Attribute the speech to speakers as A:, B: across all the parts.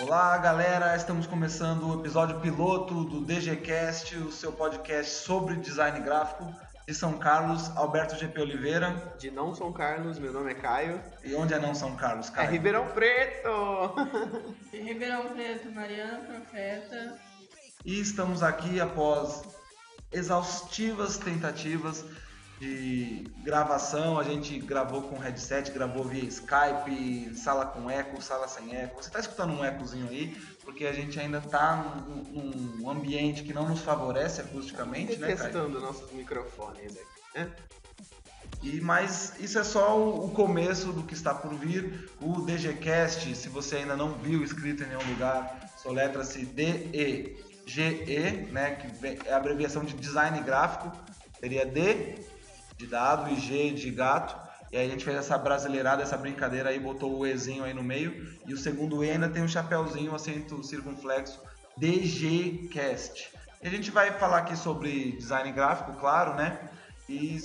A: Olá, galera! Estamos começando o episódio piloto do DGCast, o seu podcast sobre design gráfico de São Carlos, Alberto GP Oliveira.
B: De não São Carlos, meu nome é Caio.
A: E onde é não São Carlos,
B: É
A: Caio?
B: Ribeirão Preto!
C: De Ribeirão Preto, Mariana Profeta.
A: E estamos aqui após exaustivas tentativas de gravação. A gente gravou com headset, gravou via Skype, sala com eco, sala sem eco. Você está escutando um ecozinho aí, porque a gente ainda está num, num ambiente que não nos favorece acusticamente, né, Caio?
B: Testando nossos microfones aqui. né?
A: E, mas isso é só o, o começo do que está por vir. O DGCast, se você ainda não viu escrito em nenhum lugar, soletra-se D-E-G-E, né, que é a abreviação de design gráfico. Seria D de dado e G de gato. E aí a gente fez essa brasileirada, essa brincadeira aí, botou o Ezinho aí no meio. E o segundo E ainda tem um chapéuzinho, acento circunflexo, DGCast. E a gente vai falar aqui sobre design gráfico, claro, né? E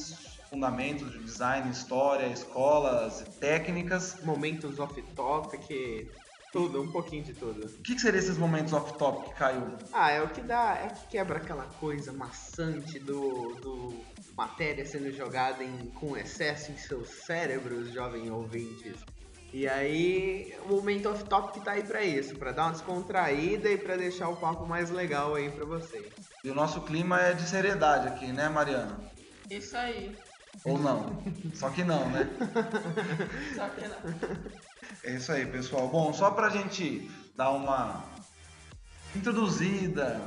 A: fundamentos de design, história, escolas, técnicas.
B: Momentos off-topic, tudo, um pouquinho de tudo.
A: O que, que seriam esses momentos off-topic, Caio?
B: Ah, é o que dá, é que quebra aquela coisa maçante do, do matéria sendo jogada em, com excesso em seus cérebros, jovens ouvintes. E aí, o momento off-topic tá aí pra isso, pra dar uma descontraída e pra deixar o papo mais legal aí pra vocês.
A: E o nosso clima é de seriedade aqui, né, Mariana?
C: Isso aí.
A: Ou não? Só que não, né?
C: Só que não.
A: É isso aí, pessoal. Bom, só pra gente dar uma introduzida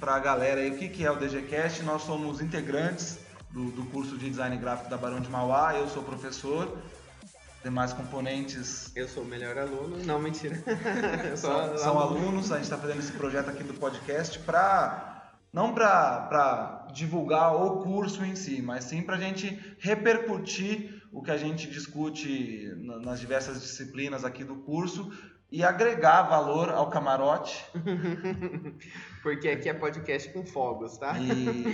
A: pra galera aí, o que, que é o DGCast? Nós somos integrantes do, do curso de Design Gráfico da Barão de Mauá, eu sou professor, demais componentes
B: Eu sou o melhor aluno, não, mentira.
A: São, são alunos, a gente está fazendo esse projeto aqui do podcast para não para divulgar o curso em si, mas sim para a gente repercutir o que a gente discute na- nas diversas disciplinas aqui do curso e agregar valor ao camarote
B: Porque aqui é podcast com fogos, tá?
A: e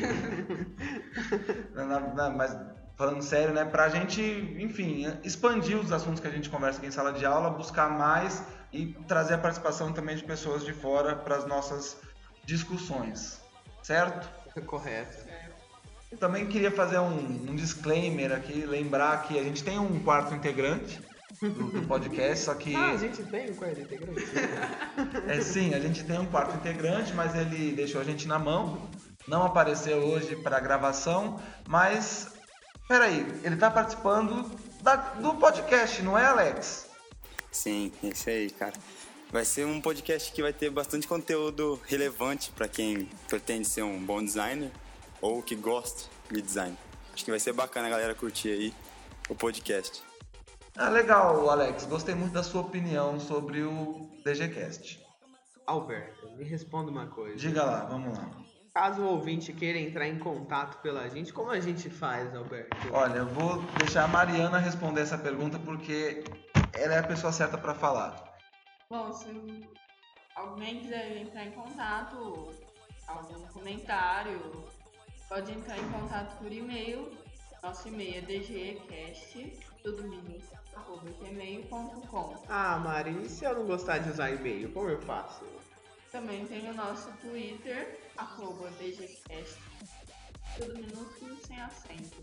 A: na- na- na- mas falando sério, né, pra gente, enfim, expandir os assuntos que a gente conversa aqui em sala de aula, buscar mais e trazer a participação também de pessoas de fora para as nossas discussões, certo?
B: Correto.
A: Eu também queria fazer um, um disclaimer aqui, lembrar que a gente tem um quarto integrante do, do podcast, só que
B: Ah, a gente tem um quarto integrante?
A: É sim, a gente tem um quarto integrante, mas ele deixou a gente na mão. Não apareceu hoje para gravação, mas peraí, ele tá participando da- do podcast, não é, Alex?
D: Sim, é isso aí, cara. Vai ser um podcast que vai ter bastante conteúdo relevante para quem pretende ser um bom designer ou que gosta de design. Acho que vai ser bacana a galera curtir aí o podcast.
A: Ah, legal, Alex. Gostei muito da sua opinião sobre o DGCast.
B: Alberto, me responda uma coisa.
A: Diga lá, vamos lá.
B: Caso o ouvinte queira entrar em contato pela gente, como a gente faz, Alberto?
A: Olha, eu vou deixar a Mariana responder essa pergunta porque ela é a pessoa certa para falar.
C: Bom, se alguém quiser entrar em contato, algum comentário, pode entrar em contato por e-mail. Nosso e-mail é dgcast, tudo junto, arroba gmail.com.
B: Ah, Mari, e se eu não gostar de usar e-mail, como eu faço?
C: Também tem o nosso Twitter, arroba dgcast, tudo minúsculo sem acento.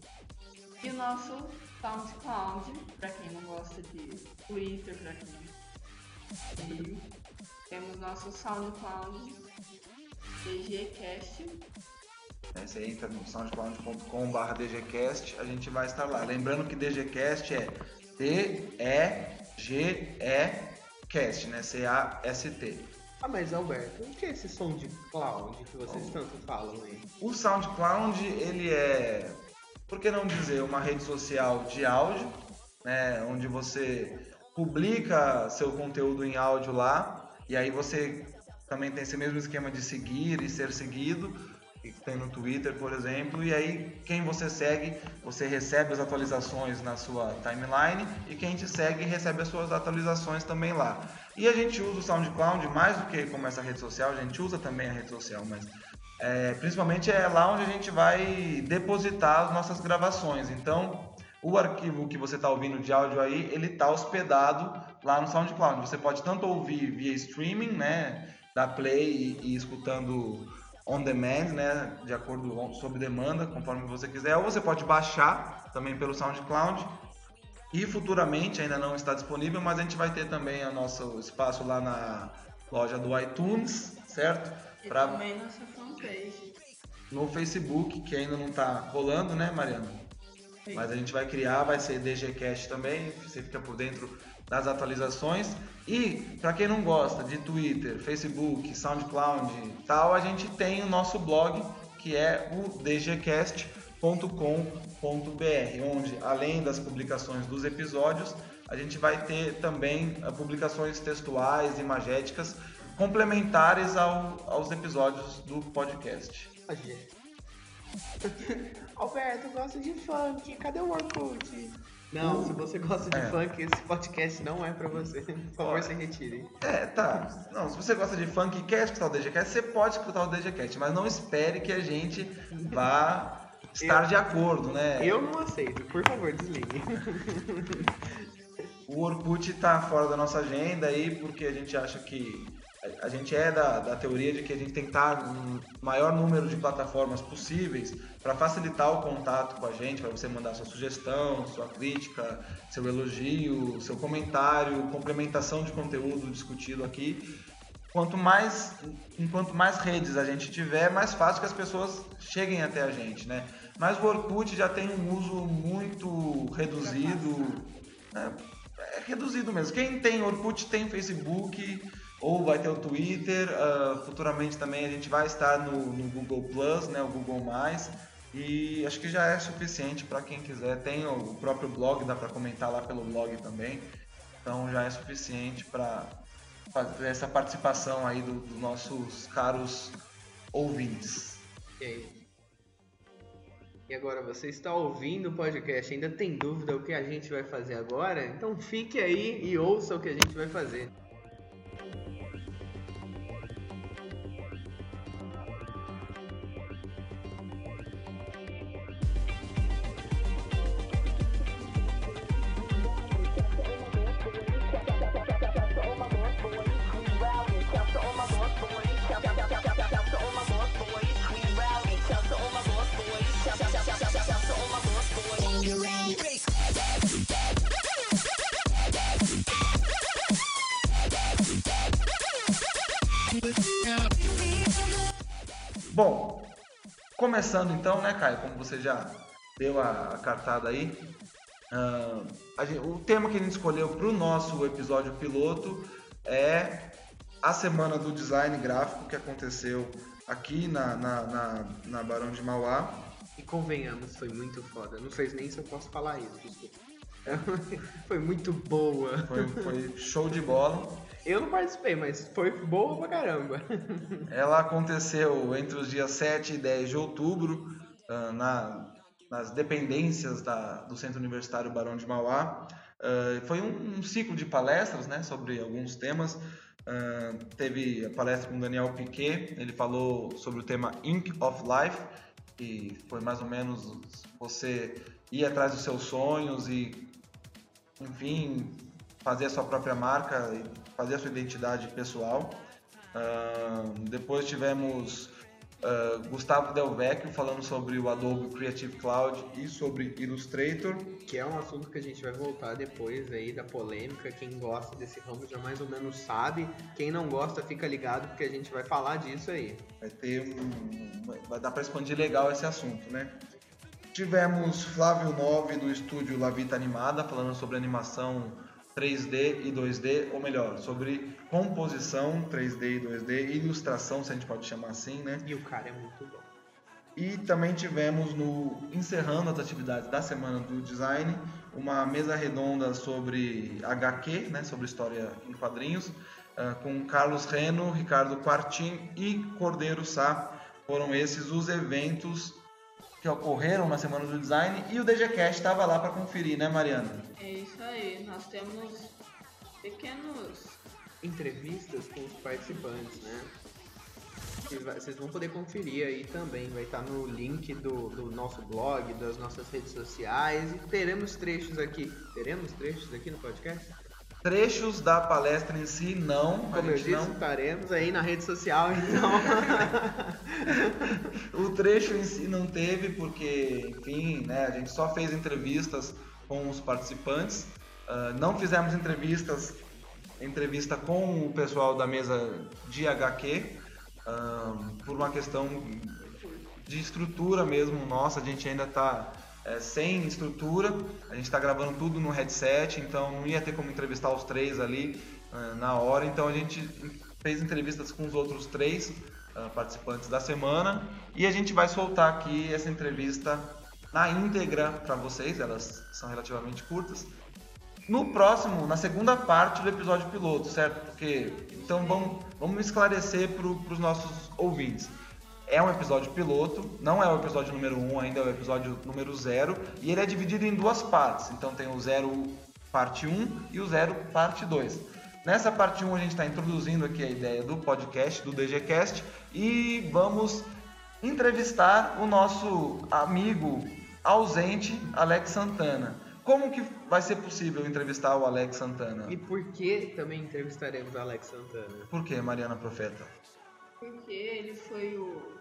C: E o nosso SoundCloud, pra quem não gosta de Twitter, pra quem E temos nosso SoundCloud, DGCast.
A: Né, Você entra no soundcloud.com.br DGCast, a gente vai estar lá. Lembrando que DGCast é D-E-G-E-Cast, né? C-A-S-T.
B: Ah, mas Alberto, o que é esse som de cloud que vocês tanto falam aí?
A: O SoundCloud, ele é, por que não dizer, uma rede social de áudio, né? Onde você publica seu conteúdo em áudio lá, e aí você também tem esse mesmo esquema de seguir e ser seguido, que tem no Twitter, por exemplo, e aí quem você segue, você recebe as atualizações na sua timeline e quem te segue recebe as suas atualizações também lá. E a gente usa o SoundCloud mais do que como essa rede social, a gente usa também a rede social, mas é, principalmente é lá onde a gente vai depositar as nossas gravações. Então, o arquivo que você está ouvindo de áudio aí, ele está hospedado lá no SoundCloud. Você pode tanto ouvir via streaming, né, da Play e, e escutando on demand, né, de acordo sob demanda, conforme você quiser, ou você pode baixar também pelo SoundCloud. E futuramente ainda não está disponível, mas a gente vai ter também o nosso espaço lá na loja do iTunes, certo?
C: E pra... também nossa fanpage.
A: No Facebook, que ainda não está rolando, né, Mariana? Sim. Mas a gente vai criar, vai ser DGCast também, você fica por dentro das atualizações. E para quem não gosta de Twitter, Facebook, SoundCloud e tal, a gente tem o nosso blog que é o dgcast.com.br, onde além das publicações dos episódios, a gente vai ter também eh, publicações textuais, imagéticas, complementares ao, aos episódios do podcast.
B: Alberto, gosto de funk, cadê o Orkut? Não, se você gosta de é. funk, esse podcast não é pra você. Por favor, se retire.
A: É, tá. Não, se você gosta de funk e quer escutar o DGCast, você pode escutar o DGCast, mas não espere que a gente vá estar eu, de acordo, né?
B: Eu não aceito, por favor, desligue.
A: o Orkut tá fora da nossa agenda aí, porque a gente acha que a gente é da, da teoria de que a gente tem que estar no maior número de plataformas possíveis para facilitar o contato com a gente, para você mandar sua sugestão, sua crítica, seu elogio, seu comentário, complementação de conteúdo discutido aqui. Quanto mais, enquanto mais redes a gente tiver, mais fácil que as pessoas cheguem até a gente, né? Mas o Orkut já tem um uso muito reduzido, é, é reduzido mesmo. Quem tem Orkut tem Facebook, ou vai ter o Twitter, uh, futuramente também a gente vai estar no, no, Google Plus, né, o Google Mais, e acho que já é suficiente para quem quiser. Tem o próprio blog, dá para comentar lá pelo blog também, então já é suficiente para essa participação aí dos do nossos caros ouvintes.
B: E E agora, você está ouvindo o podcast, ainda tem dúvida o que a gente vai fazer agora? Então fique aí e ouça o que a gente vai fazer.
A: Começando então, né, Caio? Como você já deu a, a cartada aí, uh, gente, o tema que a gente escolheu para o nosso episódio piloto é a semana do design gráfico que aconteceu aqui na, na, na, na Barão de Mauá.
B: E convenhamos, foi muito foda. Não sei nem se eu posso falar isso, desculpa. foi muito boa.
A: Foi, foi show de bola.
B: Eu não participei, mas foi boa pra caramba.
A: Ela aconteceu entre os dias 7 e 10 de outubro, uh, na, nas dependências da, do Centro Universitário Barão de Mauá. Uh, foi um, um, ciclo de palestras né, sobre alguns temas. Uh, teve a palestra com Daniel Piquet, ele falou sobre o tema Ink of Life, que foi mais ou menos você ir atrás dos seus sonhos e, enfim, fazer a sua própria marca e fazer a sua identidade pessoal. Uh, depois tivemos uh, Gustavo Del Vecchio falando sobre o Adobe Creative Cloud e sobre Illustrator.
B: Que é um assunto que a gente vai voltar depois aí da polêmica. Quem gosta desse ramo já mais ou menos sabe. Quem não gosta fica ligado porque a gente vai falar disso aí.
A: Vai ter um, vai dar para expandir legal esse assunto, né? Tivemos Flávio Nove do estúdio Lavita Animada falando sobre animação 3D e 2D, ou melhor, sobre composição 3D e 2D, ilustração, se a gente pode chamar assim, né?
B: E o cara é muito bom.
A: E também tivemos no encerrando as atividades da semana do design, uma mesa redonda sobre HQ, né, sobre história em quadrinhos, uh, com Carlos Reno, Ricardo Quartim e Cordeiro Sá. Foram esses os eventos que ocorreram na semana do design e o DGCast estava lá para conferir, né, Mariana?
C: É isso aí, nós temos pequenos
B: entrevistas com os participantes, né? Vocês vão poder conferir aí também. Vai estar no link do, do nosso blog, das nossas redes sociais. E teremos trechos aqui. Teremos trechos aqui no podcast?
A: Trechos da palestra em si, não.
B: Como eu disse,
A: não...
B: estaremos aí na rede social, então.
A: o trecho em si não teve, porque, enfim, né, a gente só fez entrevistas com os participantes. Uh, não fizemos entrevistas entrevista com o pessoal da mesa de HQ uh, por uma questão de estrutura mesmo nossa, a gente ainda está é, sem estrutura, a gente está gravando tudo no headset, então não ia ter como entrevistar os três ali uh, na hora, então a gente fez entrevistas com os outros três uh, participantes da semana. E a gente vai soltar aqui essa entrevista na íntegra para vocês, elas são relativamente curtas. No próximo, na segunda parte do episódio piloto, certo? Porque então vamos, vamos esclarecer para os nossos ouvintes. É um episódio piloto, não é o episódio número 1 um, ainda, é o episódio número 0, e ele é dividido em duas partes. Então tem o 0 parte 1 um, e o 0 parte 2. Nessa parte 1 um, a gente está introduzindo aqui a ideia do podcast, do DGCast, e vamos entrevistar o nosso amigo ausente Alex Santana. Como que vai ser possível entrevistar o Alex Santana?
B: E por que também entrevistaremos o Alex Santana?
A: Por que, Mariana Profeta?
C: Porque ele foi o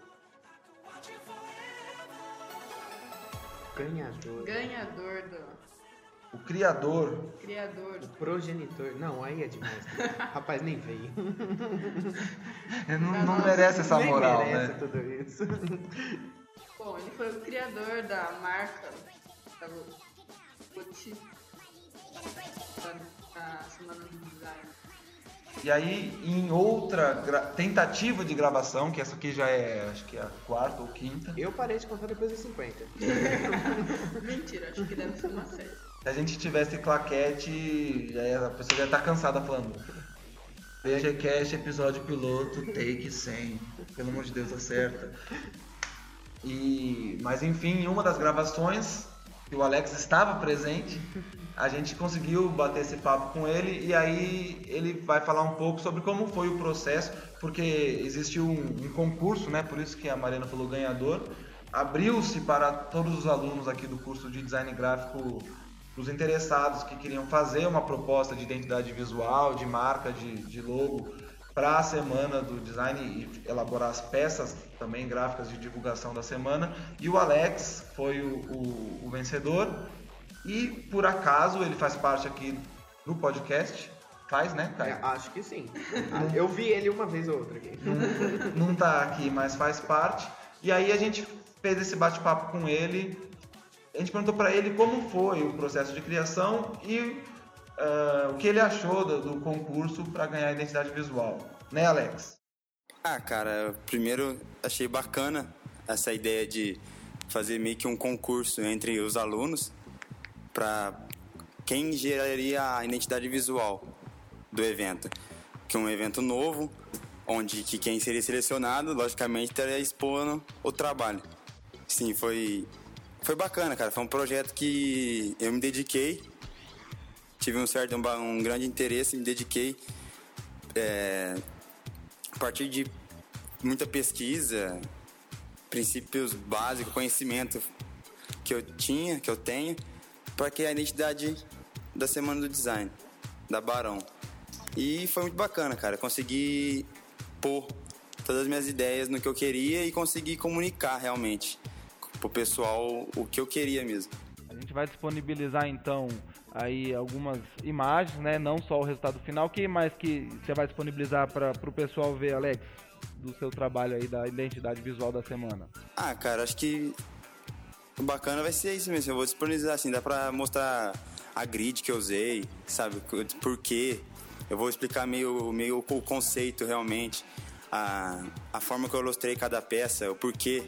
B: ganhador.
C: Ganhador do.
A: O criador.
C: Criador.
B: O progenitor. Não, aí é demais. Rapaz, nem veio.
A: não, não merece essa moral,
B: nem merece
A: né?
B: tudo isso.
C: Bom, ele foi o criador da marca da Gucci da Semana do Design.
A: E aí, em outra tentativa de gravação, que essa aqui já é, acho que é a quarta ou quinta.
B: Eu parei de contar depois dos 50.
C: Mentira, acho que deve ser uma série.
A: Se a gente tivesse claquete, já a pessoa já tá cansada falando. VGCast, episódio piloto, take 100. Pelo amor de Deus, acerta. E, mas enfim, em uma das gravações, que o Alex estava presente, a gente conseguiu bater esse papo com ele e aí ele vai falar um pouco sobre como foi o processo, porque existiu um, um concurso, né? Por isso que a Mariana falou ganhador. Abriu-se para todos os alunos aqui do curso de design gráfico, os interessados que queriam fazer uma proposta de identidade visual, de marca, de, de logo para a semana do design e elaborar as peças também gráficas de divulgação da semana. E o Alex foi o, o, o vencedor. E por acaso ele faz parte aqui do podcast. Faz, né, Caio?
B: É, acho que sim. Eu vi ele uma vez ou outra aqui.
A: Não, não tá aqui, mas faz parte. E aí a gente fez esse bate-papo com ele. A gente perguntou para ele como foi o processo de criação e uh, o que ele achou do, do concurso para ganhar identidade visual. Né, Alex?
D: Ah, cara, primeiro achei bacana essa ideia de fazer meio que um concurso entre os alunos para quem geraria a identidade visual do evento. Que é um evento novo, onde que quem seria selecionado, logicamente, estaria expondo o trabalho. Sim, foi, foi bacana, cara. Foi um projeto que eu me dediquei, tive um certo, um, um grande interesse, me dediquei é, a partir de muita pesquisa, princípios básicos, conhecimento que eu tinha, que eu tenho, para criar a identidade da Semana do Design, da Barão. E foi muito bacana, cara. Consegui pôr todas as minhas ideias no que eu queria e consegui comunicar realmente pro pessoal o que eu queria mesmo.
E: A gente vai disponibilizar então aí algumas imagens, né? Não só o resultado final. Que mais que você vai disponibilizar para o pessoal ver, Alex, do seu trabalho aí da identidade visual da semana?
D: Ah, cara, acho que bacana vai ser isso mesmo. Eu vou disponibilizar assim, dá pra mostrar a grid que eu usei, sabe? Por quê. Eu vou explicar meio, meio o conceito realmente, a, a forma que eu ilustrei cada peça, o porquê,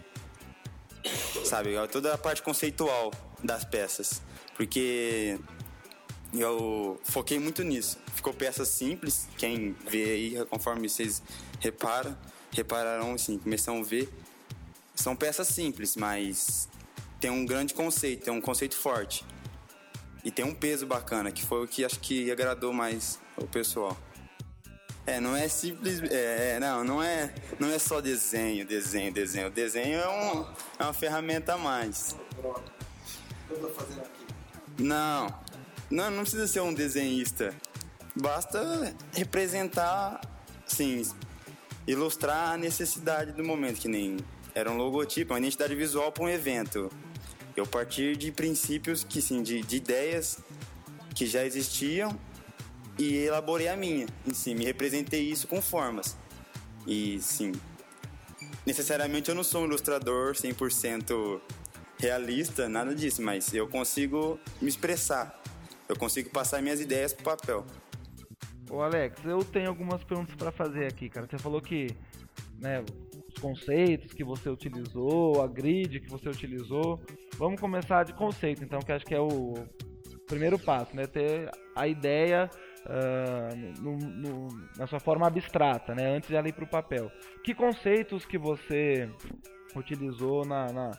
D: sabe? Toda a parte conceitual das peças. Porque eu foquei muito nisso. Ficou peças simples, quem vê aí, conforme vocês reparam, repararão assim, começam a ver. São peças simples, mas tem um grande conceito, tem um conceito forte. E tem um peso bacana, que foi o que acho que agradou mais o pessoal. É, não é simples. É, não, não é, não é só desenho, desenho, desenho. O desenho é, um, é uma ferramenta a mais. Não, não, não precisa ser um desenhista. Basta representar, sim, ilustrar a necessidade do momento, que nem era um logotipo, uma identidade visual para um evento. Eu partir de princípios que sim, de, de ideias que já existiam e elaborei a minha em si, me representei isso com formas. E sim, necessariamente eu não sou um ilustrador 100% realista, nada disso, mas eu consigo me expressar. Eu consigo passar minhas ideias pro papel.
E: Ô Alex, eu tenho algumas perguntas para fazer aqui, cara. Você falou que, né, os conceitos que você utilizou, a grid que você utilizou. Vamos começar de conceito, então, que acho que é o primeiro passo, né? Ter a ideia uh, no, no, na sua forma abstrata, né? Antes de ela ir para o papel. Que conceitos que você utilizou na, na,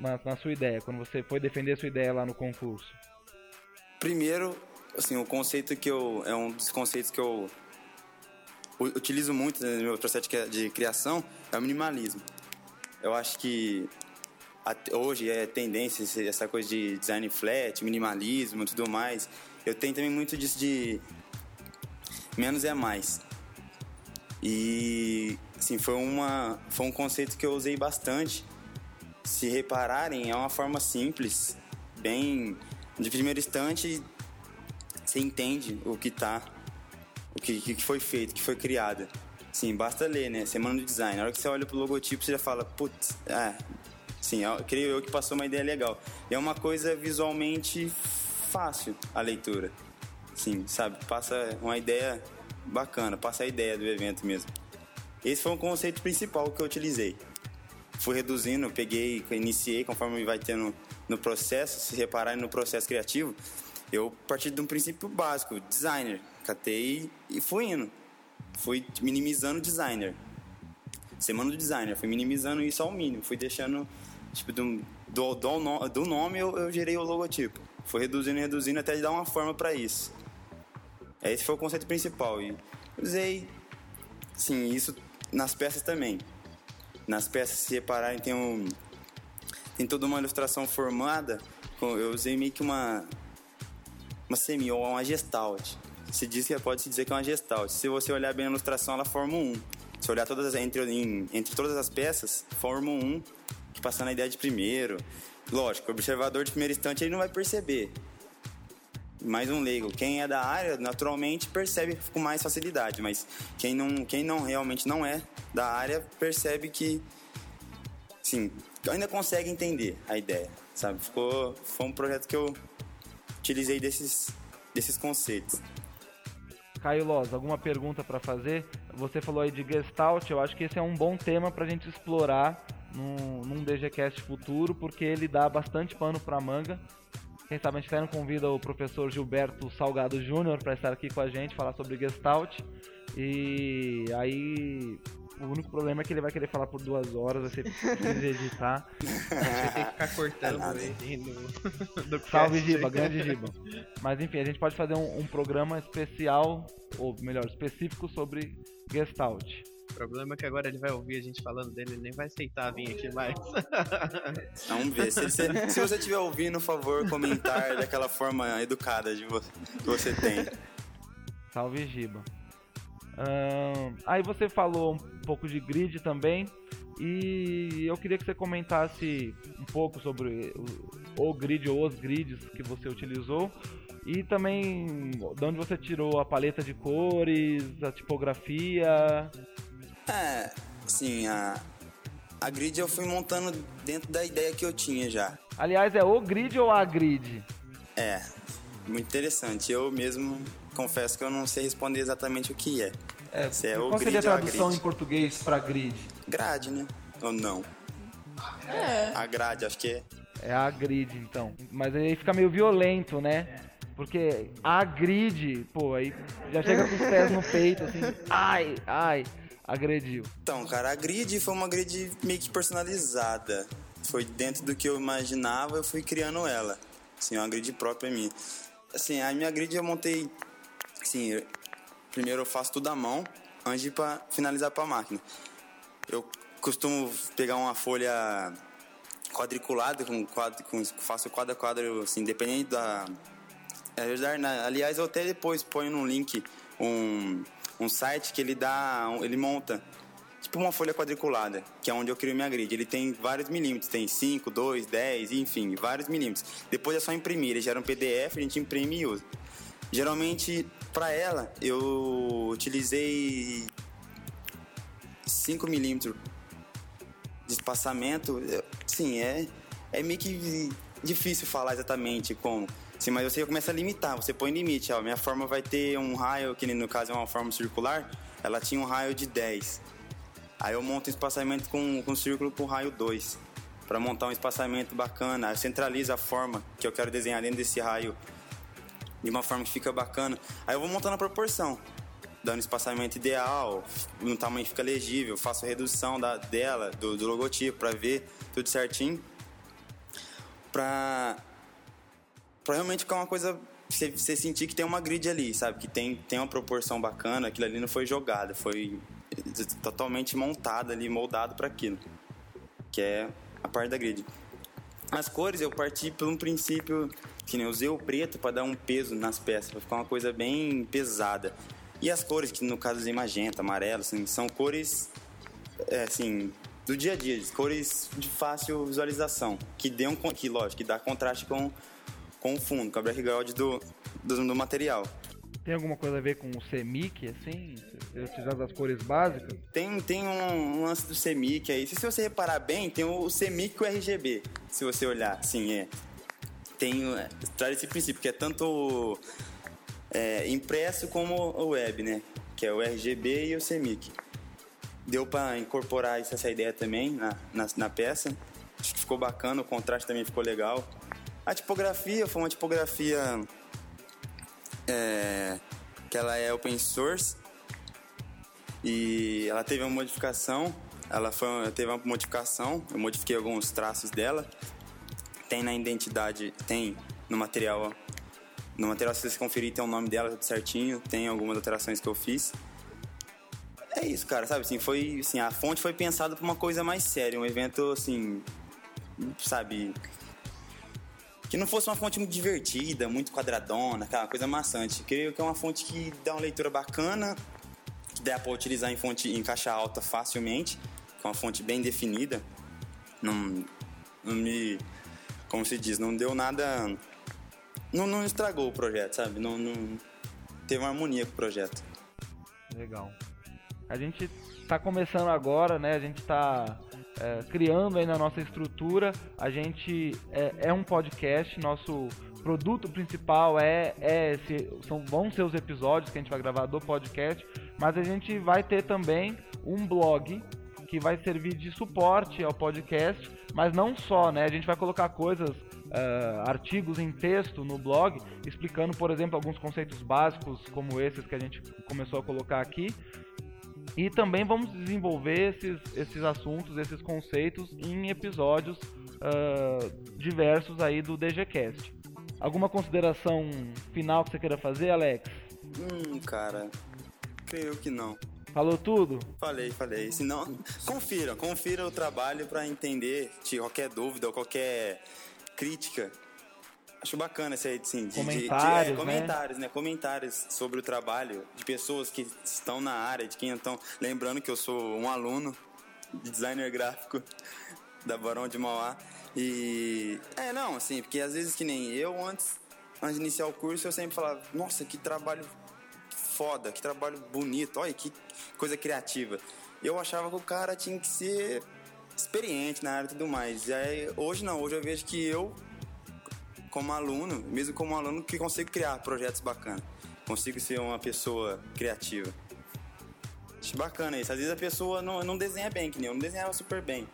E: na, na sua ideia, quando você foi defender sua ideia lá no concurso?
D: Primeiro, assim, o conceito que eu é um dos conceitos que eu utilizo muito no meu processo de criação é o minimalismo. Eu acho que hoje é tendência essa coisa de design flat, minimalismo, tudo mais. Eu tenho também muito disso de menos é mais. E assim, foi uma foi um conceito que eu usei bastante. Se repararem, é uma forma simples, bem de primeiro instante você entende o que tá, o que, que foi feito, que foi criado. Sim, basta ler, né? Semana do design. Na hora que você olha pro logotipo, você já fala, putz, é. Sim, creio eu que passou uma ideia legal. E é uma coisa visualmente fácil a leitura. Sim, sabe? Passa uma ideia bacana, passa a ideia do evento mesmo. Esse foi o conceito principal que eu utilizei. Fui reduzindo, peguei, iniciei conforme vai tendo no processo, se repararem no processo criativo, eu parti de um princípio básico, designer. Catei e fui indo. Fui minimizando o designer. Semana do designer, fui minimizando isso ao mínimo. Fui deixando, tipo, do, do, do, do nome eu, eu gerei o logotipo. Fui reduzindo e reduzindo até dar uma forma para isso. Esse foi o conceito principal. E usei, sim, isso nas peças também. Nas peças, se repararem, tem, um, tem toda uma ilustração formada. Eu usei meio que uma, uma semi ou uma gestalt. Se diz que pode se dizer que é uma gestalt. Se você olhar bem a ilustração, ela forma um. Se olhar todas entre, entre todas as peças, forma um que passando a ideia de primeiro. Lógico, o observador de primeiro instante ele não vai perceber. Mais um leigo. Quem é da área, naturalmente, percebe com mais facilidade, mas quem não, quem não realmente não é da área, percebe que, sim, ainda consegue entender a ideia, sabe? Ficou, foi um projeto que eu utilizei desses, desses conceitos.
E: Caio Loz, alguma pergunta para fazer? Você falou aí de Gestalt, eu acho que esse é um bom tema para a gente explorar num, num DGCast futuro, porque ele dá bastante pano para manga. Quem sabe a gente até não convida o professor Gilberto Salgado Júnior para estar aqui com a gente, falar sobre Gestalt. E aí o único problema é que ele vai querer falar por duas horas, vai ser difícil de editar.
B: vai ter que ficar cortando aí no,
E: no Salve Giba, grande Giba. Mas enfim, a gente pode fazer um, um programa especial, ou melhor, específico sobre Gestalt.
B: O problema é que agora ele vai ouvir a gente falando dele, ele nem vai aceitar vir aqui mais.
D: Vamos ver. Se, se, se você estiver ouvindo, por favor, comentar daquela forma educada de vo que você tem.
E: Salve Giba. Aí você falou um pouco de grid também. E eu queria que você comentasse um pouco sobre o, o grid ou os grids que você utilizou. E também de onde você tirou a paleta de cores, a tipografia.
D: É, sim, a, a grid eu fui montando dentro da ideia que eu tinha já.
E: Aliás, é o grid ou a grid?
D: É, muito interessante. Eu mesmo confesso que eu não sei responder exatamente o que é.
E: É, Se é qual seria a tradução em português para grid?
D: Grade, né? Ou não? É. A grade, acho que é.
E: É a grid, então. Mas aí fica meio violento, né? Porque a grid, pô, aí já chega com os pés no peito, assim, ai, ai, agrediu.
D: Então, cara, a grid foi uma grid meio que personalizada. Foi dentro do que eu imaginava, eu fui criando ela. Assim, uma grid própria minha. Assim, a minha grid eu montei, assim, primeiro eu faço tudo à mão antes de finalizar para a máquina. Eu costumo pegar uma folha quadriculada, com quadro, com, faço quadro a quadro, assim, dependendo da. É, aliás, eu até depois ponho no link um, um site que ele dá. ele monta tipo uma folha quadriculada, que é onde eu crio minha grid. Ele tem vários milímetros, tem 5, 2, 10, enfim, vários milímetros. Depois é só imprimir, ele gera um PDF, a gente imprime e usa. Geralmente, para ela, eu utilizei 5 milímetros de espaçamento. Sim, é, é meio que difícil falar exatamente como. Sim, mas você começa a limitar, você põe limite. Ó, minha forma vai ter um raio, que no caso é uma forma circular, ela tinha um raio de 10. Aí eu monto um espaçamento com, com círculo com raio 2. Para montar um espaçamento bacana. Eu centralizo a forma que eu quero desenhar dentro desse raio de uma forma que fica bacana. Aí eu vou montando a proporção, dando espaçamento ideal, no tamanho que fica legível, faço redução da, dela, do, do logotipo, para ver tudo certinho. Pra, pra realmente ficar uma coisa. Você sentir que tem uma grid ali, sabe? Que tem, tem uma proporção bacana, aquilo ali não foi jogado, foi totalmente montado ali, moldado para aquilo, que é a parte da grid. As cores eu parti por um princípio que nem eu usei o preto para dar um peso nas peças, para ficar uma coisa bem pesada. E as cores que no caso usei magenta, amarelo, assim, são cores é, assim do dia a dia, cores de fácil visualização, que dê um que lógico, que dá contraste com com o fundo, com a background do, do, do material.
E: Tem alguma coisa a ver com o CMYK, assim? Utilizando as cores básicas?
D: Tem, tem um, um lance do CMYK aí. Se, se você reparar bem, tem o CMYK e o RGB. Se você olhar, sim, é. Tem, é, traz esse princípio, que é tanto é, impresso como o web, né? Que é o RGB e o CMYK. Deu para incorporar essa ideia também na, na, na peça. Acho que ficou bacana, o contraste também ficou legal. A tipografia foi uma tipografia é, que ela é open source e ela teve uma modificação. Ela foi, teve uma modificação, eu modifiquei alguns traços dela. Tem na identidade, tem no material. No material, se você conferir, tem o nome dela certinho. Tem algumas alterações que eu fiz. É isso, cara, sabe? Assim, foi, assim, a fonte foi pensada para uma coisa mais séria, um evento assim, sabe, que não fosse uma fonte muito divertida, muito quadradona, aquela coisa maçante. Creio que é uma fonte que dá uma leitura bacana, que dá para utilizar em fonte em caixa alta facilmente, com uma fonte bem definida. Não, não me, como se diz, não deu nada, não, não estragou o projeto, sabe? Não, não teve uma harmonia com o projeto.
E: Legal. A gente está começando agora, né? A gente está é, criando aí na nossa estrutura. A gente é, é, um podcast, nosso produto principal é, é esse, são, vão ser os episódios que a gente vai gravar do podcast, mas a gente vai ter também um blog que vai servir de suporte ao podcast, mas não só, né? A gente vai colocar coisas, uh, artigos em texto no blog, explicando, por exemplo, alguns conceitos básicos como esses que a gente começou a colocar aqui, e também vamos desenvolver esses, esses assuntos, esses conceitos em episódios uh, diversos aí do DGCast. Alguma consideração final que você queira fazer, Alex?
D: Hum, cara, creio que não.
E: Falou tudo?
D: Falei, falei. Se não, confira, confira o trabalho para entender se qualquer dúvida ou qualquer crítica Acho bacana essa aí, sim, de,
E: comentários, de, de, é,
D: comentários, né? Comentários sobre o trabalho de pessoas que estão na área, de quem estão. Lembrando que eu sou um aluno de designer gráfico da Barão de Mauá. E. É, não, assim, porque às vezes que nem eu, antes, antes de iniciar o curso, eu sempre falava: nossa, que trabalho foda, que trabalho bonito, olha que coisa criativa. Eu achava que o cara tinha que ser experiente na área e tudo mais. E aí, hoje não, hoje eu vejo que eu como aluno, mesmo como aluno, que consigo criar projetos bacanas. Consigo ser uma pessoa criativa. Acho bacana isso. Às vezes a pessoa não, não desenha bem, que nem eu não desenhava super bem.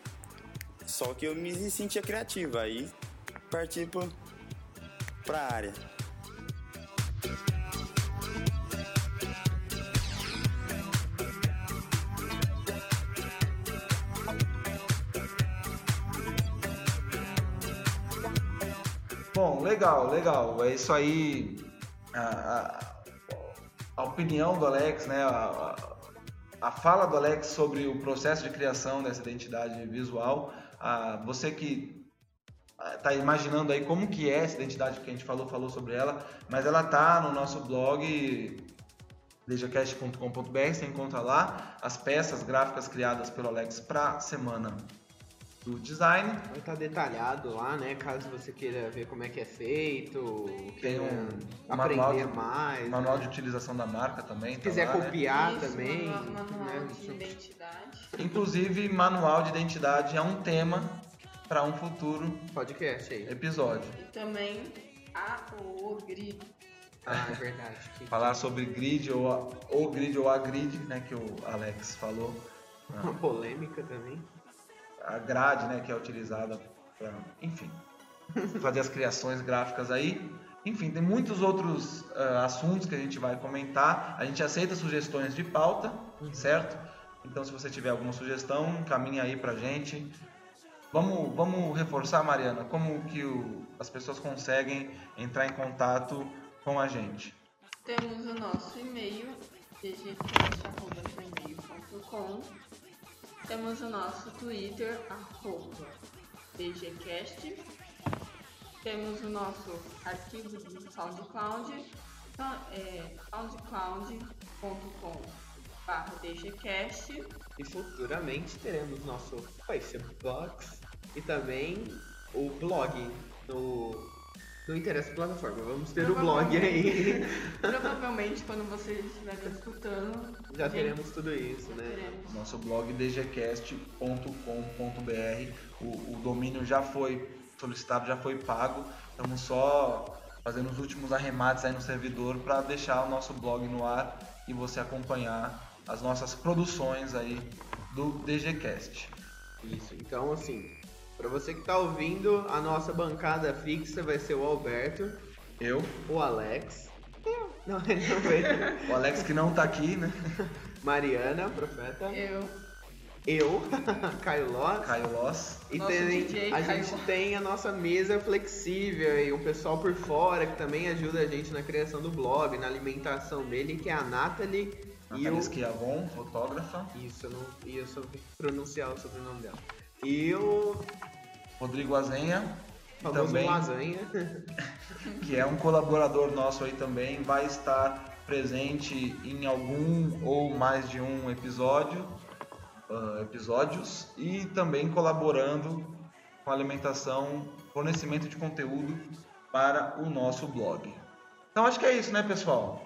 D: Só que eu me sentia criativa. Aí parti pro, pra área.
A: Bom, legal, legal. É isso aí. a opinião do Alex, né, a, a, a fala do Alex sobre o processo de criação dessa identidade visual. A, você que está imaginando aí como que é essa identidade que a gente falou, falou sobre ela, mas ela tá no nosso blog dejacast.com.br, você encontra lá as peças gráficas criadas pelo Alex para semana do design.
B: Vai estar detalhado lá, né? Caso você queira ver como é que é feito,
A: Tem um
B: aprender
A: manual de,
B: mais.
A: manual
B: né?
A: de utilização da marca também.
B: Se
A: tá
B: quiser
A: lá, né?
B: copiar
C: Isso,
B: também.
C: Manual, manual
B: né?
C: de identidade.
A: Inclusive, manual de identidade é um tema para um futuro
B: Podcast aí.
A: episódio.
C: E também a o grid.
B: Ah, é verdade. Que-
A: Falar sobre grid ou a, ou grid ou a grid, né, que o Alex falou.
B: Uma polêmica também.
A: A grade, né, que é utilizada para, enfim, fazer as criações gráficas aí. Enfim, tem muitos outros ah, assuntos que a gente vai comentar. A gente aceita sugestões de pauta, certo? Então, se você tiver alguma sugestão, encaminha aí pra gente. Vamos, vamos reforçar, Mariana, como que o- as pessoas conseguem entrar em contato com a gente.
C: Temos o nosso e-mail, dgcast.gmail.com. Temos o nosso Twitter, arroba dgcast. Temos o nosso arquivo do SoundCloud, então, é soundcloud.com barra dgcast.
B: E futuramente teremos nosso Facebook e também o blog no. Não interessa a plataforma, vamos ter o blog aí.
C: Provavelmente quando vocês estiverem escutando,
B: Já
C: gente,
B: teremos tudo isso, né?
C: teremos.
A: Nosso blog dgcast.com.br. O, o domínio já foi solicitado, já foi pago. Estamos só fazendo os últimos arremates aí no servidor para deixar o nosso blog no ar e você acompanhar as nossas produções aí do DGCast.
B: Isso, então assim, pra você que tá ouvindo, a nossa bancada fixa vai ser o Alberto,
A: Eu,
B: o Alex. Eu. Não, ele não veio.
A: o Alex que não tá aqui, né?
B: Mariana, profeta.
C: Eu,
B: Eu, Caio Loss.
A: Caio Loss.
B: E tem-
C: DJ
B: a
C: Caio
B: gente
C: Loss.
B: tem a nossa mesa flexível e o pessoal por fora que também ajuda a gente na criação do blog, na alimentação dele, que é a Nathalie e
A: Nathalie. Schiavon, fotógrafa.
B: Isso, eu não ia soube pronunciar o sobrenome dela. E o
A: Rodrigo Azenha.
B: famoso
A: também
B: lasanha.
A: que é um colaborador nosso aí também, vai estar presente em algum ou mais de um episódio, ah, episódios e também colaborando com a alimentação, fornecimento de conteúdo para o nosso blog. Então acho que é isso, né, pessoal?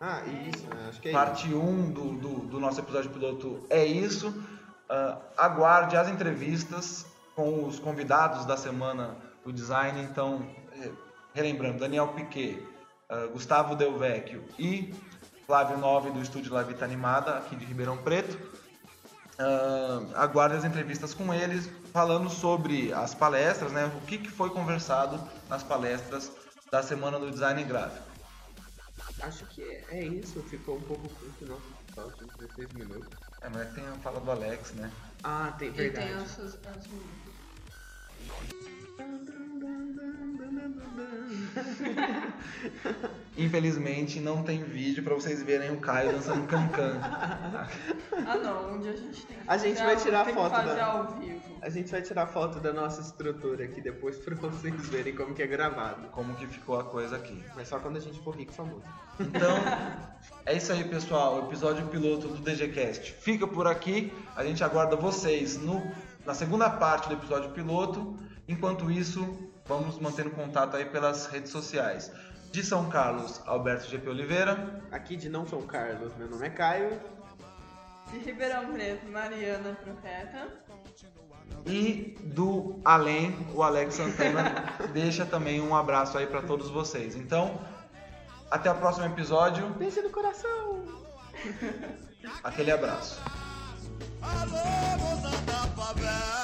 B: Ah, isso, né? acho que é isso.
A: Parte 1 do, do, do nosso episódio piloto é isso. Ah, aguarde as entrevistas com os convidados da semana do design. Então, eh, relembrando, Daniel Piquet, ah, Gustavo Del Vecchio e Flávio Nove do Estúdio La Vita Animada, aqui de Ribeirão Preto. Ah, aguarde as entrevistas com eles, falando sobre as palestras, né? O que, que foi conversado nas palestras da semana do design gráfico.
B: Acho que é, é isso, ficou um pouco curto o nosso episódio, 16 minutos.
A: É, mas tem a fala do Alex, né?
B: Ah, tem
C: e
B: verdade.
C: tem as as
A: Infelizmente não tem vídeo pra vocês verem o Caio dançando cancan.
C: Ah não, onde a gente tem que
B: A gente vai
C: ao-
B: tirar
C: tem
B: foto
C: que fazer
B: da-
C: ao vivo.
B: A gente vai tirar foto da nossa estrutura aqui depois pra vocês verem como que é gravado.
A: Como que ficou a coisa aqui.
B: Mas só quando a gente for rico e famoso.
A: Então, é isso aí, pessoal. O episódio piloto do DGCast fica por aqui. A gente aguarda vocês no, na segunda parte do episódio piloto. Enquanto isso, vamos mantendo contato aí pelas redes sociais. De São Carlos, Alberto GP Oliveira.
B: Aqui de Não São Carlos, meu nome é Caio.
C: De Ribeirão Preto, Mariana Profeta.
A: E do além, o Alex Santana deixa também um abraço aí para todos vocês. Então, até o próximo episódio.
B: Beijo no coração!
A: Aquele abraço.
F: Alô, moça da favela.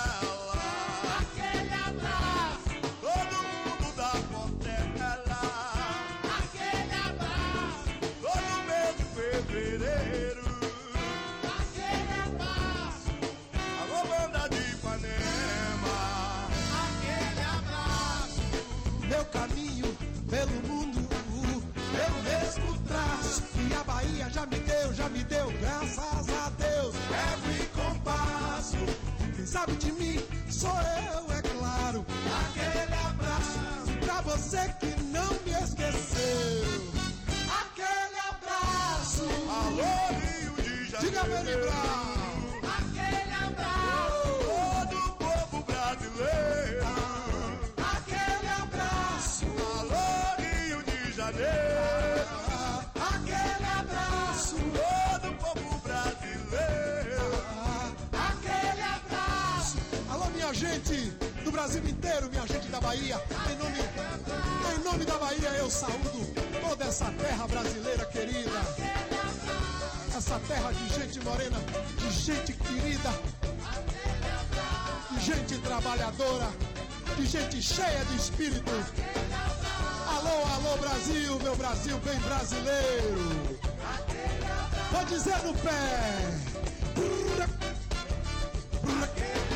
G: Sabe de mim, sou eu, é claro. Aquele abraço pra você que não me esqueceu. Aquele abraço.
F: Alô, Rio de Janeiro.
G: Diga, Brown. Brasil inteiro, minha gente da Bahia. Em nome, em nome da Bahia, eu saúdo toda essa terra brasileira querida. Essa terra de gente morena, de gente querida, de gente trabalhadora, de gente cheia de espírito. Alô, alô, Brasil, meu Brasil bem brasileiro. Vou dizer no pé. Aquele abraço.